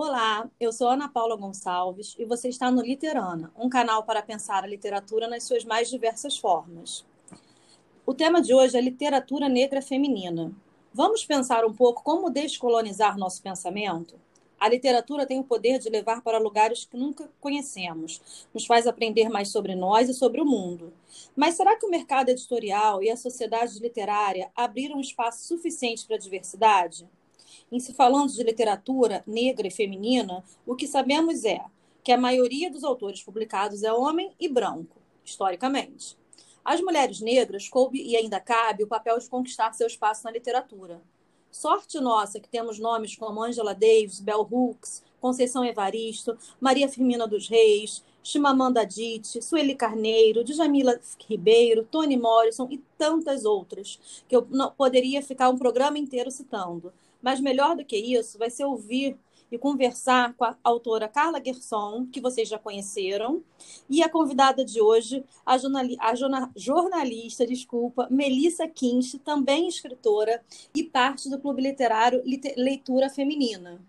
Olá, eu sou Ana Paula Gonçalves e você está no Literana, um canal para pensar a literatura nas suas mais diversas formas. O tema de hoje é literatura negra feminina. Vamos pensar um pouco como descolonizar nosso pensamento? A literatura tem o poder de levar para lugares que nunca conhecemos, nos faz aprender mais sobre nós e sobre o mundo. Mas será que o mercado editorial e a sociedade literária abriram espaço suficiente para a diversidade? Em se falando de literatura negra e feminina, o que sabemos é que a maioria dos autores publicados é homem e branco, historicamente. Às mulheres negras coube e ainda cabe o papel de conquistar seu espaço na literatura. Sorte nossa que temos nomes como Angela Davis, Bell Hooks, Conceição Evaristo, Maria Firmina dos Reis, Chimamanda Adichie, Sueli Carneiro, Djamila Ribeiro, Toni Morrison e tantas outras, que eu poderia ficar um programa inteiro citando. Mas melhor do que isso, vai ser ouvir e conversar com a autora Carla Gerson, que vocês já conheceram, e a convidada de hoje, a, jornali a jornalista, desculpa, Melissa Kinch, também escritora e parte do Clube Literário Leitura Feminina.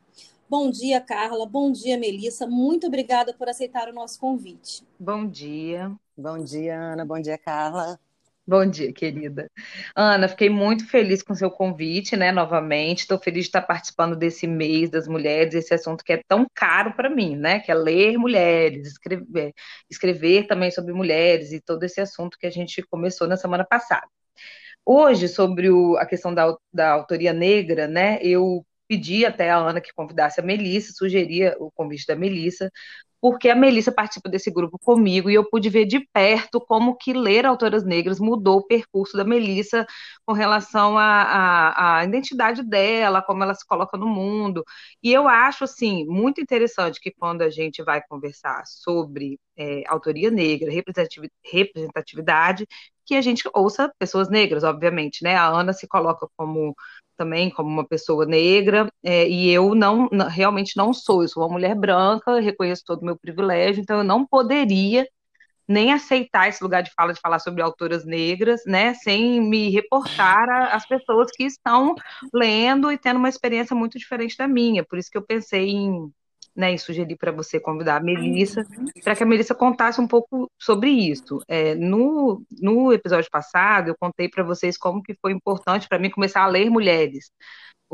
Bom dia, Carla. Bom dia, Melissa. Muito obrigada por aceitar o nosso convite. Bom dia. Bom dia, Ana. Bom dia, Carla. Bom dia, querida. Ana, fiquei muito feliz com seu convite, né, novamente. Estou feliz de estar participando desse mês das mulheres, esse assunto que é tão caro para mim, né, que é ler mulheres, escrever, escrever também sobre mulheres e todo esse assunto que a gente começou na semana passada. Hoje, sobre o, a questão da, da autoria negra, né, eu pedi até a Ana que convidasse a Melissa, sugeria o convite da Melissa, porque a Melissa participa desse grupo comigo e eu pude ver de perto como que ler autoras negras mudou o percurso da Melissa com relação à, identidade dela, como ela se coloca no mundo. E eu acho, assim, muito interessante que quando a gente vai conversar sobre é, autoria negra, representatividade, que a gente ouça pessoas negras, obviamente, né? A Ana se coloca como também como uma pessoa negra, é, e eu não, realmente não sou, eu sou uma mulher branca, reconheço todo o meu privilégio, então eu não poderia nem aceitar esse lugar de fala de falar sobre autoras negras, né, sem me reportar às pessoas que estão lendo e tendo uma experiência muito diferente da minha. Por isso que eu pensei em né, e sugeri para você convidar a Melissa, para que a Melissa contasse um pouco sobre isso. É, no, no episódio passado, eu contei para vocês como que foi importante para mim começar a ler mulheres,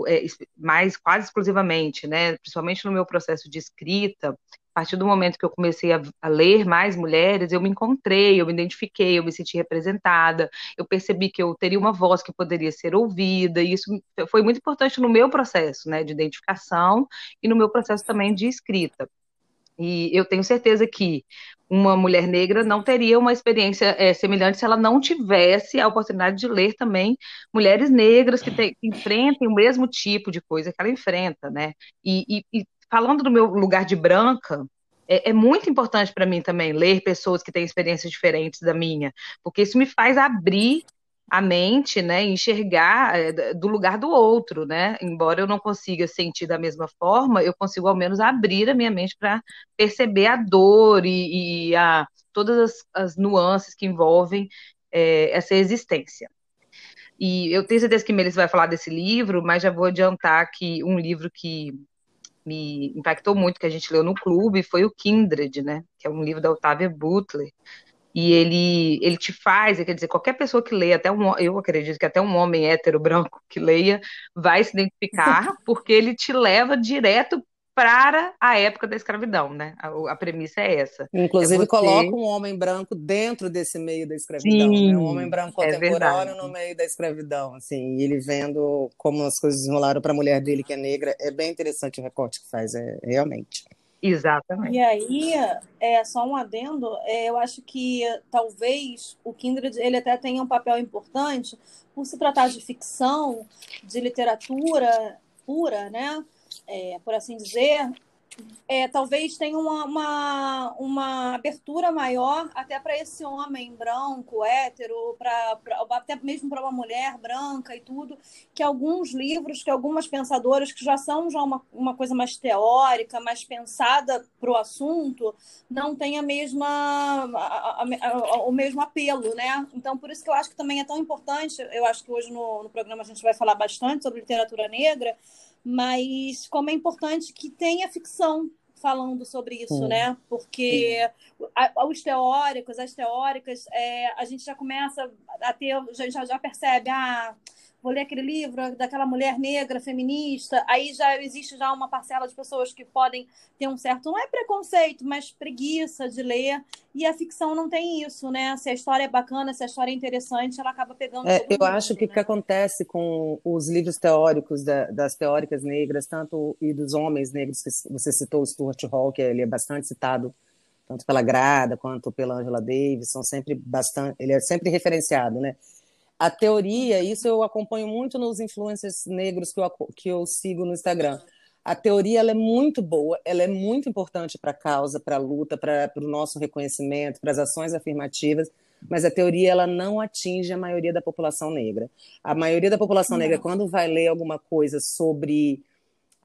é, mais quase exclusivamente, né, principalmente no meu processo de escrita, a partir do momento que eu comecei a, a, ler mais mulheres, eu me encontrei, eu me identifiquei, eu me senti representada, eu percebi que eu teria uma voz que poderia ser ouvida, e isso foi muito importante no meu processo né, de identificação e no meu processo também de escrita. E eu tenho certeza que uma mulher negra não teria uma experiência é, semelhante se ela não tivesse a oportunidade de ler também mulheres negras que, te, que enfrentem o mesmo tipo de coisa que ela enfrenta, né? E, e, e falando do meu lugar de branca, é, é muito importante para mim também ler pessoas que têm experiências diferentes da minha, porque isso me faz abrir a mente, né, enxergar é, do lugar do outro, né? Embora eu não consiga sentir da mesma forma, eu consigo ao menos abrir a minha mente para perceber a dor e, e a, todas as, as, nuances que envolvem é, essa existência. E eu tenho certeza que Melissa vai falar desse livro, mas já vou adiantar que um livro que me impactou muito, que a gente leu no clube, foi o Kindred, né? Que é um livro da Octavia Butler. E ele, ele te faz, quer dizer, qualquer pessoa que leia, até um, eu acredito que até um homem hétero branco que leia, vai se identificar, porque ele te leva direto para a época da escravidão, né? A, a premissa é essa. Inclusive, é você... coloca um homem branco dentro desse meio da escravidão, Sim, né? Um homem branco é contemporâneo é no meio da escravidão, assim, e ele vendo como as coisas enrolaram para a mulher dele, que é negra. É bem interessante o recorte que faz, é, realmente. Exatamente. E aí, é só um adendo, é, eu acho que talvez o Kindred ele até tenha um papel importante por se tratar de ficção, de literatura pura, né? É, por assim dizer, é, talvez tenha uma, uma, uma, abertura maior até para esse homem branco, hétero, pra, pra até mesmo para uma mulher branca e tudo, que alguns livros, que algumas pensadoras que já são já uma, uma coisa mais teórica, mais pensada para o assunto, não tem a mesma, a, a, a, o mesmo apelo, né? Então, por isso que eu acho que também é tão importante, eu acho que hoje no, no programa a gente vai falar bastante sobre literatura negra, mas como é importante que tenha ficção falando sobre isso, né? Porque a, os teóricos, as teóricas, é, a gente já começa a ter, já, já percebe, ah, vou ler aquele livro daquela mulher negra feminista, aí já existe já uma parcela de pessoas que podem ter um certo, não é preconceito, mas preguiça de ler, e a ficção não tem isso, né? Se a história é bacana, se a história é interessante, ela acaba pegando. É, eu mundo, acho que o né? que acontece com os livros teóricos da, das teóricas negras, tanto e dos homens negros, que você citou o Stuart Hall, que ele é bastante citado tanto pela Grada quanto pela Angela Davis, são sempre bastante, ele é sempre referenciado, né? A teoria, isso eu acompanho muito nos influencers negros que eu, que eu sigo no Instagram. A teoria ela é muito boa, ela é muito importante para a causa, para a luta, para o nosso reconhecimento, para as ações afirmativas, mas a teoria ela não atinge a maioria da população negra. A maioria da população não. negra, quando vai ler alguma coisa sobre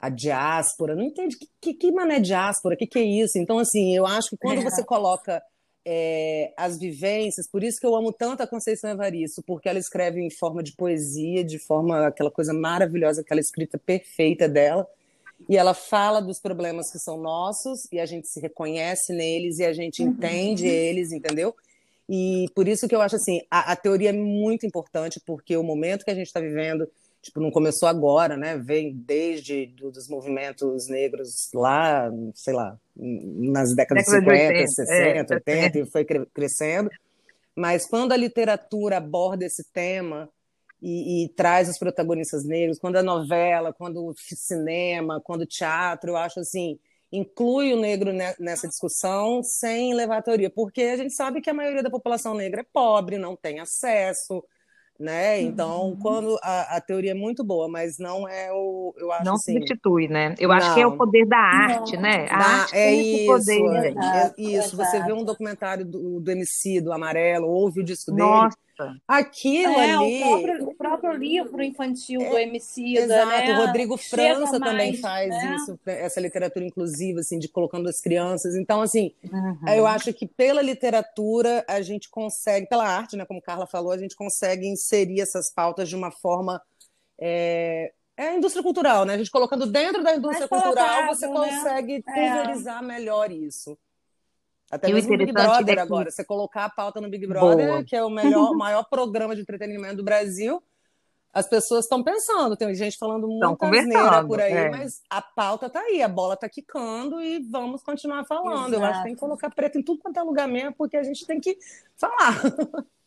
a diáspora, não entende que, que, que mané diáspora, o que, que é isso? Então, assim, eu acho que quando é. você coloca é, as vivências, por isso que eu amo tanto a Conceição Evaristo, porque ela escreve em forma de poesia, de forma aquela coisa maravilhosa, aquela escrita perfeita dela, e ela fala dos problemas que são nossos e a gente se reconhece neles e a gente uhum. entende eles, entendeu? E por isso que eu acho assim, a, a teoria é muito importante, porque o momento que a gente está vivendo tipo, não começou agora, né? Vem desde do, dos movimentos negros lá, sei lá, nas décadas de 50, 80, 60, é, 80, é. e foi crescendo. Mas quando a literatura aborda esse tema e, e, traz os protagonistas negros, quando a novela, quando o cinema, quando o teatro, eu acho assim, inclui o negro nessa discussão sem levar a teoria, porque a gente sabe que a maioria da população negra é pobre, não tem acesso, né? Então, uhum. quando a, a, teoria é muito boa, mas não é o, eu acho não assim, substitui, né? Eu não. acho que é o poder da arte, não. né? A da, arte é isso, poder, é, isso. Você vê um documentário do, do MC do Amarelo, ouve o disco Nossa. dele Aquilo é, ali. O próprio, o próprio, livro infantil do MC. É, exato, né? o Rodrigo França Chega também mais, faz né? isso, essa literatura inclusiva, assim, de colocando as crianças. Então, assim, uhum. eu acho que pela literatura a gente consegue, pela arte, né, como Carla falou, a gente consegue inserir essas pautas de uma forma. É, é a indústria cultural, né? A gente colocando dentro da indústria cultural, você né? consegue é. pulverizar melhor isso. Até e mesmo o Big Brother é agora. Você colocar a pauta no Big Brother, Boa. que é o melhor, maior programa de entretenimento do Brasil, as pessoas estão pensando, tem gente falando muita asneira por aí, é. mas a pauta está aí, a bola está quicando e vamos continuar falando. Exato. Eu acho que tem que colocar preto em tudo quanto é lugar mesmo, porque a gente tem que falar.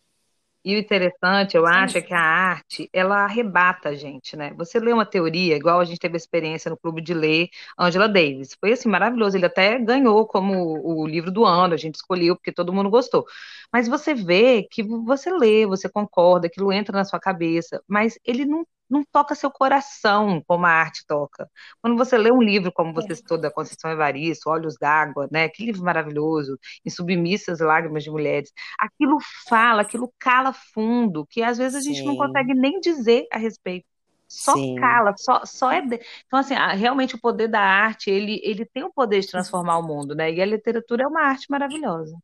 E o interessante, eu acho, é que a arte, ela arrebata a gente, né? Você lê uma teoria, igual a gente teve a experiência no clube de ler Angela Davis. Foi assim, maravilhoso. Ele até ganhou como o livro do ano, a gente escolheu porque todo mundo gostou. Mas você vê que você lê, você concorda, aquilo entra na sua cabeça, mas ele não não toca seu coração como a arte toca. Quando você lê um livro, como você é. citou, da Conceição Evaristo, Olhos d'Água, né? Que livro maravilhoso, Em Submissas Lágrimas de Mulheres. Aquilo fala, aquilo cala fundo, que às vezes a gente Sim. não consegue nem dizer a respeito. Só Sim. cala, só, só é. De... Então, assim, realmente o poder da arte, ele, ele tem o poder de transformar o mundo, né? E a literatura é uma arte maravilhosa.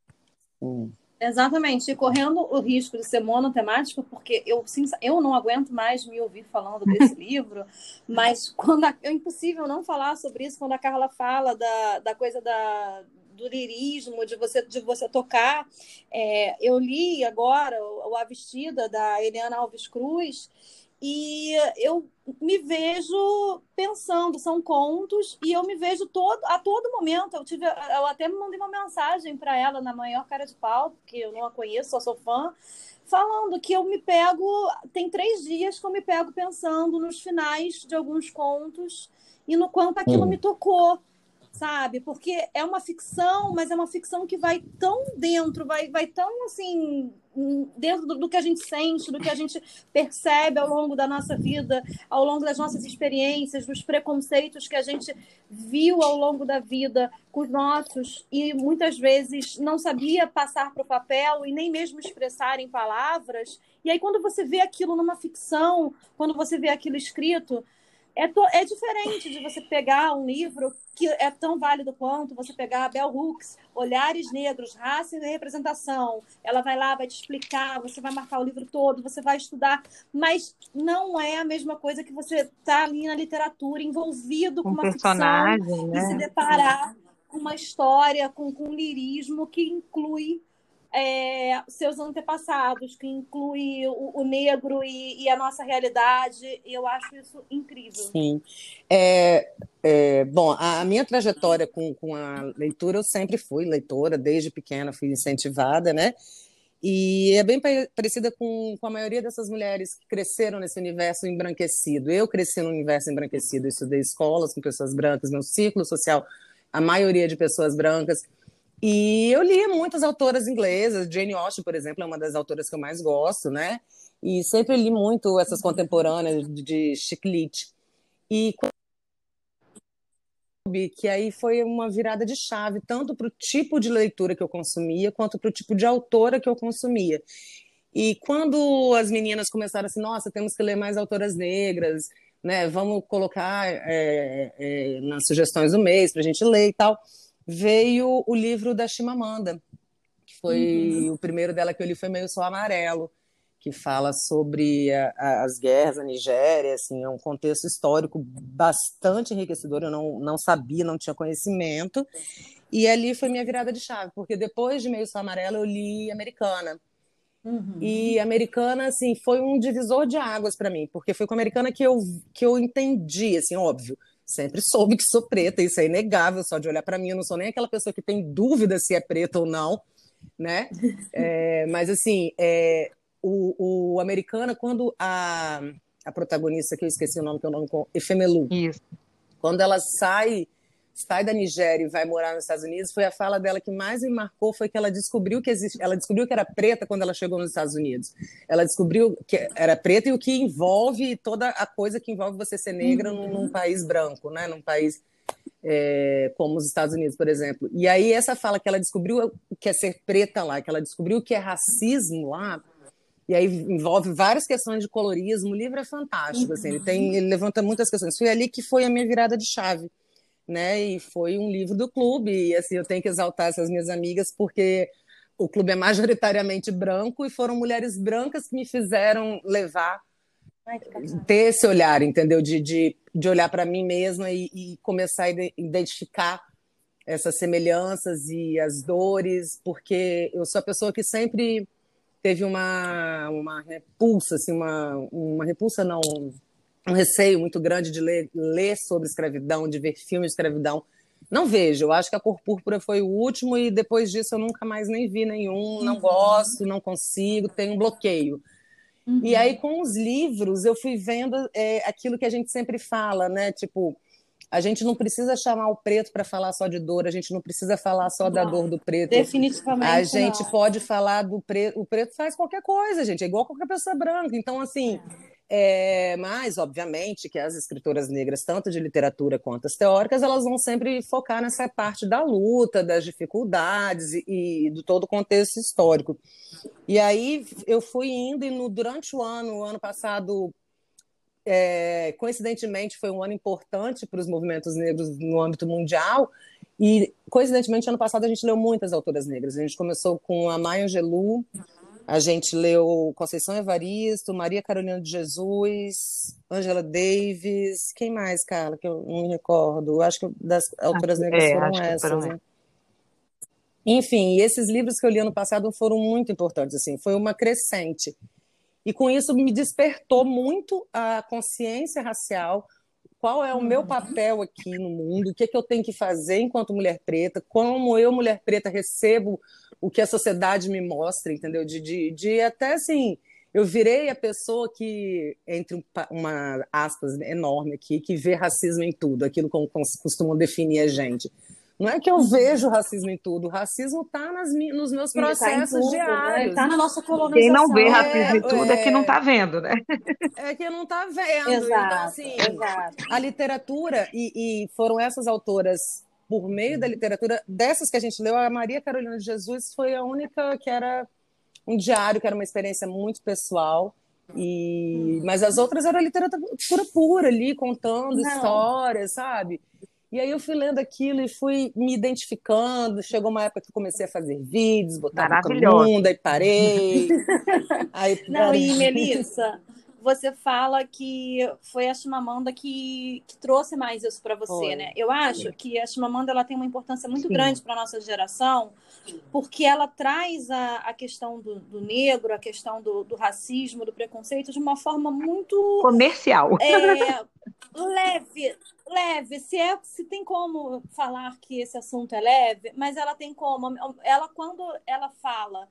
Hum. Exatamente, e correndo o risco de ser monotemático, porque eu, eu não aguento mais me ouvir falando desse livro, mas quando a, é impossível não falar sobre isso quando a Carla fala da, da coisa da, do lirismo, de você, de você tocar. É, eu li agora o, o A Vestida, da Eliana Alves Cruz, e eu me vejo pensando, são contos, e eu me vejo todo, a todo momento. Eu, tive, eu até mandei uma mensagem para ela na maior cara de pau, porque eu não a conheço, só sou fã, falando que eu me pego. Tem três dias que eu me pego pensando nos finais de alguns contos e no quanto aquilo hum. me tocou sabe? Porque é uma ficção, mas é uma ficção que vai tão dentro, vai, vai tão assim, dentro do, do, que a gente sente, do que a gente percebe ao longo da nossa vida, ao longo das nossas experiências, dos preconceitos que a gente viu ao longo da vida com os nossos e muitas vezes não sabia passar para o papel e nem mesmo expressar em palavras. E aí, quando você vê aquilo numa ficção, quando você vê aquilo escrito, é, to, é diferente de você pegar um livro que é tão válido quanto você pegar a Bell Hooks, Olhares Negros, Raça e Representação. Ela vai lá, vai te explicar, você vai marcar o livro todo, você vai estudar, mas não é a mesma coisa que você tá ali na literatura, envolvido com, com uma personagem, ficção, né? e se deparar com uma história, com, com um lirismo que inclui é, seus antepassados, que inclui o, o negro e, e, a nossa realidade. Eu acho isso incrível. Sim. É, é, bom, a, minha trajetória com, com a leitura, eu sempre fui leitora, desde pequena fui incentivada, né? E é bem parecida com, com a maioria dessas mulheres que cresceram nesse universo embranquecido. Eu cresci no universo embranquecido, estudei escolas com pessoas brancas, meu círculo social, a maioria de pessoas brancas. E eu lia muitas autoras inglesas, Jane Austen, por exemplo, é uma das autoras que eu mais gosto, né? E sempre li muito essas contemporâneas de Chiclete. E que aí foi uma virada de chave, tanto para o tipo de leitura que eu consumia, quanto para o tipo de autora que eu consumia. E quando as meninas começaram assim, nossa, temos que ler mais autoras negras, né? Vamos colocar é, é, nas sugestões do mês para a gente ler e tal veio o livro da Chimamanda, que foi uhum. o primeiro dela que eu li foi meio só amarelo, que fala sobre a, a, as guerras na Nigéria, assim, é um contexto histórico bastante enriquecedor, eu não, não sabia, não tinha conhecimento, e ali foi minha virada de chave, porque depois de Meio Só Amarelo eu li Americana, Uhum. E Americana, assim, foi um divisor de águas para mim, porque foi com a Americana que eu, que eu entendi, assim, óbvio, Sempre soube que sou preta, isso é inegável, só de olhar para mim, eu não sou nem aquela pessoa que tem dúvida se é preta ou não, né? É, mas assim, é, o, o Americana, quando a, a protagonista, que eu esqueci o nome, que é o nome Efemelu, Isso. quando ela sai sai da Nigéria e vai morar nos Estados Unidos, foi a fala dela que mais me marcou, foi que ela descobriu que existe, ela descobriu que era preta quando ela chegou nos Estados Unidos. Ela descobriu que era preta e o que envolve toda a coisa que envolve você ser negra uhum. num, num, país branco, né? Num país é, como os Estados Unidos, por exemplo. E aí essa fala que ela descobriu que é ser preta lá, que ela descobriu que é racismo lá, e aí envolve várias questões de colorismo. O livro é fantástico, assim, ele tem, ele levanta muitas questões. Foi ali que foi a minha virada de chave né? E foi um livro do clube. E assim, eu tenho que exaltar essas minhas amigas porque o clube é majoritariamente branco e foram mulheres brancas que me fizeram levar Ai, ter esse olhar, entendeu? De, de, de olhar para mim mesma e, e, começar a identificar essas semelhanças e as dores, porque eu sou a pessoa que sempre teve uma, uma repulsa, assim, uma, uma repulsa não, um receio muito grande de ler, ler sobre escravidão, de ver filmes de escravidão. Não vejo, eu acho que a Cor Púrpura foi o último e depois disso eu nunca mais nem vi nenhum, não uhum. gosto, não consigo, tenho um bloqueio. Uhum. E aí com os livros eu fui vendo é, aquilo que a gente sempre fala, né? Tipo, a gente não precisa chamar o preto para falar só de dor, a gente não precisa falar só não, da dor do preto. Definitivamente. A gente não. pode falar do preto. O preto faz qualquer coisa, gente, é igual qualquer pessoa branca. Então, assim, é. É, mas, obviamente, que as escritoras negras, tanto de literatura quanto as teóricas, elas vão sempre focar nessa parte da luta, das dificuldades e, e do todo o contexto histórico. E aí eu fui indo e no, durante o ano, o ano passado, é, coincidentemente, foi um ano importante para os movimentos negros no âmbito mundial. E, coincidentemente, ano passado a gente leu muitas autoras negras. A gente começou com a Maya Angelou, a gente leu Conceição Evaristo, Maria Carolina de Jesus, Angela Davis, quem mais, Carla, que eu não me recordo. Acho que das autoras negras é, foram essas, foram né? Enfim, esses livros que eu li ano passado foram muito importantes, assim, foi uma crescente. E com isso me despertou muito a consciência racial, qual é o meu papel aqui no mundo, o que, é que eu tenho que fazer enquanto mulher preta, como eu, mulher preta, recebo o que a sociedade me mostra, entendeu? De, de, de até assim, eu virei a pessoa que, entre uma aspas enorme aqui, que vê racismo em tudo, aquilo como costumam definir a gente. Não é que eu vejo racismo em tudo, o racismo está nos meus tá processos tá tudo, diários. Está né? na nossa colonização. Quem não vê racismo em tudo é, é que não está vendo, né? É que não está vendo. Exato, então, assim, exato. A literatura, e, e foram essas autoras por meio da literatura, dessas que a gente leu, a Maria Carolina de Jesus foi a única que era um diário, que era uma experiência muito pessoal. E, mas as outras eram literatura pura ali, contando Não. histórias, sabe? E aí eu fui lendo aquilo e fui me identificando. Chegou uma época que comecei a fazer vídeos, botar a bunda e parei. aí, Não, e Melissa, você fala que foi a Chimamanda que, que trouxe mais isso para você, foi. né? Eu acho que a Chimamanda ela tem uma importância muito Sim. grande para nossa geração, porque ela traz a, a questão do, do negro, a questão do, do, racismo, do preconceito de uma forma muito comercial, é, leve, leve. Se é, se tem como falar que esse assunto é leve, mas ela tem como. Ela quando ela fala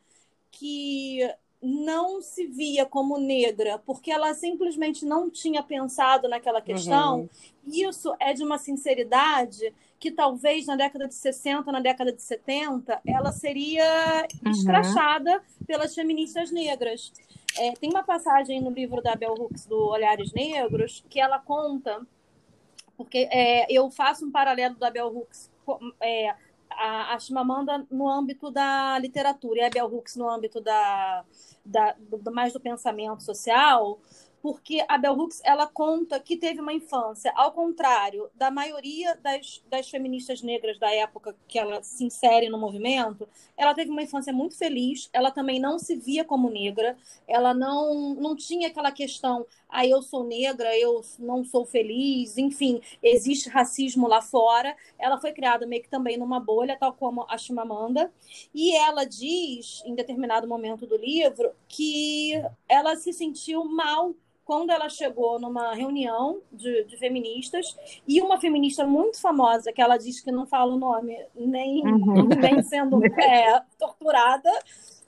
que não se via como negra, porque ela simplesmente não tinha pensado naquela questão. Uhum. Isso é de uma sinceridade que talvez na década de 60, na década de 70, ela seria uhum. escrachada pelas feministas negras. É, tem uma passagem no livro da Bell Hooks do Olhares Negros que ela conta, porque é, eu faço um paralelo da Bell Hooks é, a, a Chimamanda no âmbito da literatura e a Bell Hooks no âmbito da, da do, mais do pensamento social, porque a Bell Hooks ela conta que teve uma infância, ao contrário da maioria das, das feministas negras da época que ela se insere no movimento, ela teve uma infância muito feliz, ela também não se via como negra, ela não, não tinha aquela questão, ah, eu sou negra, eu não sou feliz, enfim, existe racismo lá fora. Ela foi criada meio que também numa bolha, tal como a Chimamanda, e ela diz, em determinado momento do livro, que ela se sentiu mal quando ela chegou numa reunião de, de, feministas e uma feminista muito famosa, que ela diz que não fala o nome nem, uhum. nem sendo é, torturada,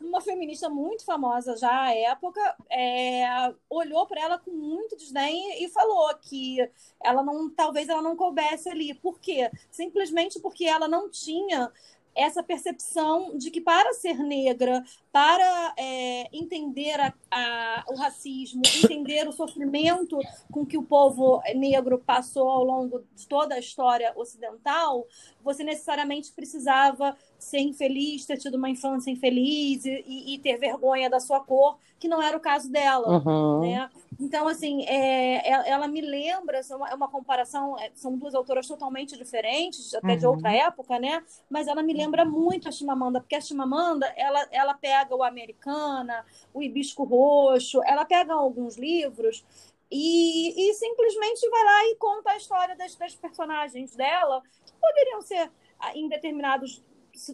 uma feminista muito famosa já à época, é, olhou para ela com muito desdém e falou que ela não, talvez ela não coubesse ali. Por quê? Simplesmente porque ela não tinha essa percepção de que para ser negra, para é, entender a, a, o racismo, entender o sofrimento com que o povo negro passou ao longo de toda a história ocidental, você necessariamente precisava ser infeliz, ter tido uma infância infeliz e, e, ter vergonha da sua cor, que não era o caso dela, uhum. né? Então, assim, é, é, ela me lembra, é uma comparação, é, são duas autoras totalmente diferentes, até uhum. de outra época, né? Mas ela me lembra muito a Chimamanda, porque a Chimamanda, ela, ela pega o Americana, o Hibisco Roxo, ela pega alguns livros e, e simplesmente vai lá e conta a história das, das personagens dela, que poderiam ser ah, em determinados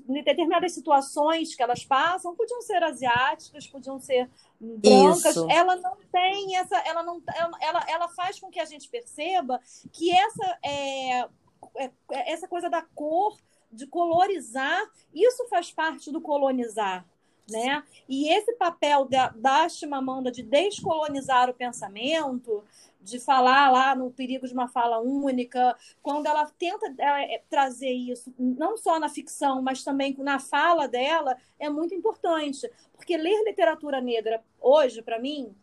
em determinadas situações que elas passam, podiam ser asiáticas, podiam ser brancas. Isso. Ela não tem essa, ela não, ela, ela faz com que a gente perceba que essa é, é essa coisa da cor, de colorizar, isso faz parte do colonizar. Né? E esse papel da, da Chimamanda de descolonizar o pensamento, de falar lá no perigo de uma fala única, quando ela tenta é, trazer isso, não só na ficção, mas também na fala dela, é muito importante. Porque ler literatura negra hoje, para mim,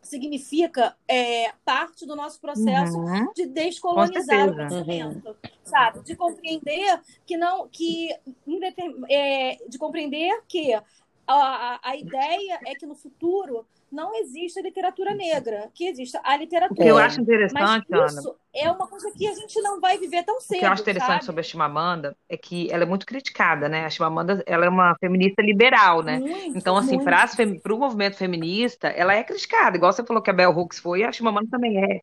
significa é, parte do nosso processo uhum. de descolonizar o pensamento, uhum. sabe? De compreender que não, que é, de compreender que a, a ideia é que no futuro não existe literatura negra, que existe a literatura. O que eu acho interessante, Mas isso Ana, é uma coisa que a gente não vai viver tão cedo. O que eu acho interessante sabe? sobre a Chimamanda é que ela é muito criticada, né? A Chimamanda ela é uma feminista liberal, né? Muito, então, assim, para o movimento feminista, ela é criticada. Igual você falou que a Bell Hooks foi, a Chimamanda também é.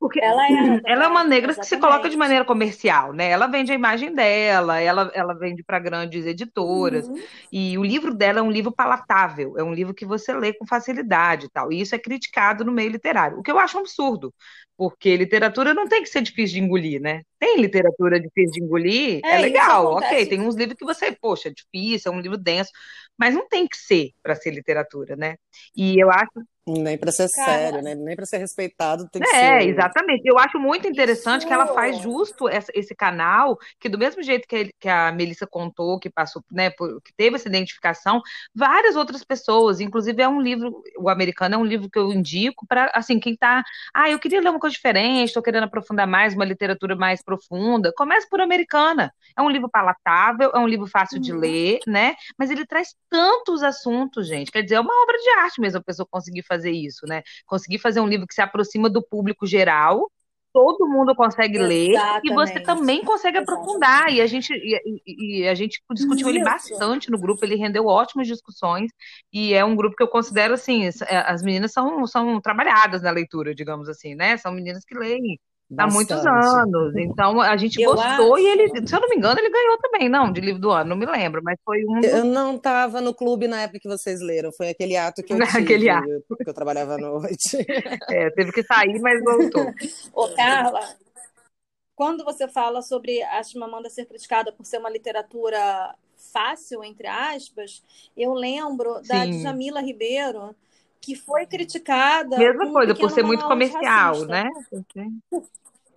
Porque ela é, ela é uma negra exatamente. que se coloca de maneira comercial, né? Ela vende a imagem dela, ela, ela vende para grandes editoras. Uhum. E o livro dela é um livro palatável, é um livro que você lê com facilidade e tal. E isso é criticado no meio literário, o que eu acho um absurdo, porque literatura não tem que ser difícil de engolir, né? Tem literatura difícil de engolir, é, é legal, ok. Tem uns livros que você, poxa, é difícil, é um livro denso, mas não tem que ser para ser literatura, né? E eu acho nem para ser Cara, sério, né? nem para ser respeitado tem que é, ser. É, exatamente. Eu acho muito interessante Isso. que ela faz justo essa, esse canal, que do mesmo jeito que, que a Melissa contou, que passou, né, por, que teve essa identificação, várias outras pessoas, inclusive é um livro, o americano é um livro que eu indico para, assim, quem tá, ah, eu queria ler uma coisa diferente, estou querendo aprofundar mais uma literatura mais aprofunda, comece por Americana. É um livro palatável, é um livro fácil uhum. de ler, né? Mas ele traz tantos assuntos, gente. Quer dizer, é uma obra de arte mesmo a pessoa conseguir fazer isso, né? Conseguir fazer um livro que se aproxima do público geral, todo mundo consegue Exatamente. ler e você também consegue Exatamente. aprofundar. E a gente, e, e a gente discutiu Isso. ele bastante no grupo, ele rendeu ótimas discussões e é um grupo que eu considero assim, é, as meninas são, são trabalhadas na leitura, digamos assim, né? São meninas que leem há muitos anos. Então a gente eu gostou acho... e ele, se eu não me engano, ele ganhou também, não, de livro do ano, não me lembro, mas foi um. Eu não estava no clube na época que vocês leram, foi aquele ato que eu tive, aquele ato. porque eu trabalhava à noite. É, teve que sair, mas voltou. Ô, Carla, quando você fala sobre a Chimamanda ser criticada por ser uma literatura fácil, entre aspas, eu lembro Sim. da Djamila Ribeiro, que foi criticada. Mesma coisa, por ser muito comercial, né?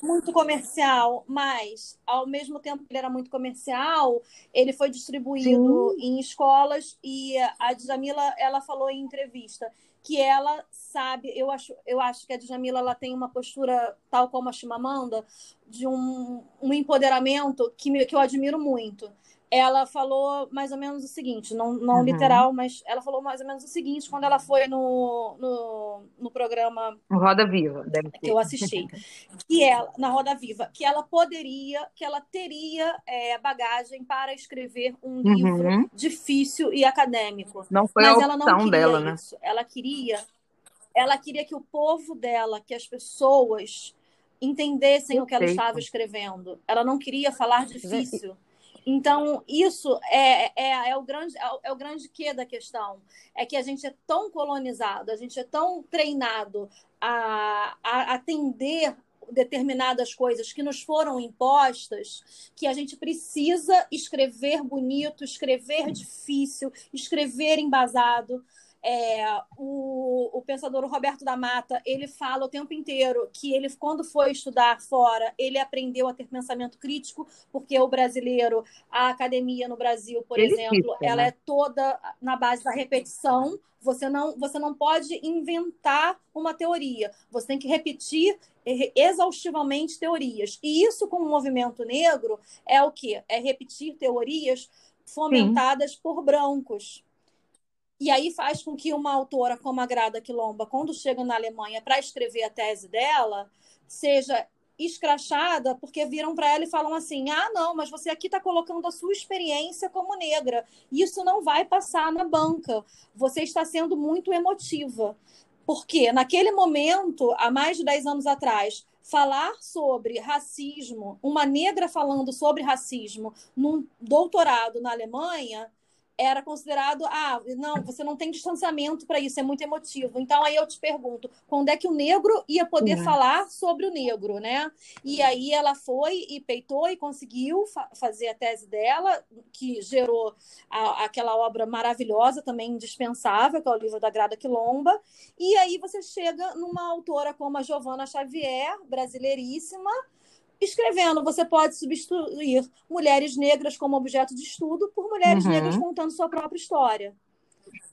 Muito comercial, mas ao mesmo tempo que ele era muito comercial, ele foi distribuído Sim. em escolas e a Djamila, ela falou em entrevista que ela sabe, eu acho, eu acho que a Djamila ela tem uma postura tal como a Chimamanda de um, um empoderamento que, me, que eu admiro muito ela falou mais ou menos o seguinte, não, não uhum. literal, mas ela falou mais ou menos o seguinte quando ela foi no, no, no programa Roda Viva, que eu assisti, que ela na Roda Viva, que ela poderia, que ela teria é, bagagem para escrever um uhum. livro difícil e acadêmico. Não foi mas a ela não queria dela, né? isso. Né? Ela queria, ela queria que o povo dela, que as pessoas entendessem Perfeito. o que ela estava escrevendo. Ela não queria falar difícil. Então, isso é, é, é, o grande, é, é o grande quê da questão. É que a gente é tão colonizado, a gente é tão treinado a, a atender determinadas coisas que nos foram impostas, que a gente precisa escrever bonito, escrever difícil, escrever embasado. É, o, o pensador Roberto da Mata ele fala o tempo inteiro que ele quando foi estudar fora ele aprendeu a ter pensamento crítico porque o brasileiro a academia no Brasil por ele exemplo fica, ela né? é toda na base da repetição. Você não você não pode inventar uma teoria. Você tem que repetir exaustivamente teorias. E isso com o movimento negro é o que é repetir teorias fomentadas Sim. por brancos e aí faz com que uma autora como a Grada Quilomba, quando chega na Alemanha para escrever a tese dela, seja escrachada porque viram para ela e falam assim: ah, não, mas você aqui está colocando a sua experiência como negra. Isso não vai passar na banca. Você está sendo muito emotiva. Porque naquele momento, há mais de 10 anos atrás, falar sobre racismo, uma negra falando sobre racismo num doutorado na Alemanha, era considerado, ah, não, você não tem distanciamento para isso, é muito emotivo. Então aí eu te pergunto, quando é que o negro ia poder falar sobre o negro, né? E aí ela foi e peitou e conseguiu fa fazer a tese dela, que gerou a, aquela obra maravilhosa, também indispensável, que é o livro da Grada Quilomba. E aí você chega numa autora como a Giovanna Xavier, brasileiríssima, escrevendo, você pode substituir mulheres negras como objeto de estudo por mulheres uhum. negras contando sua própria história.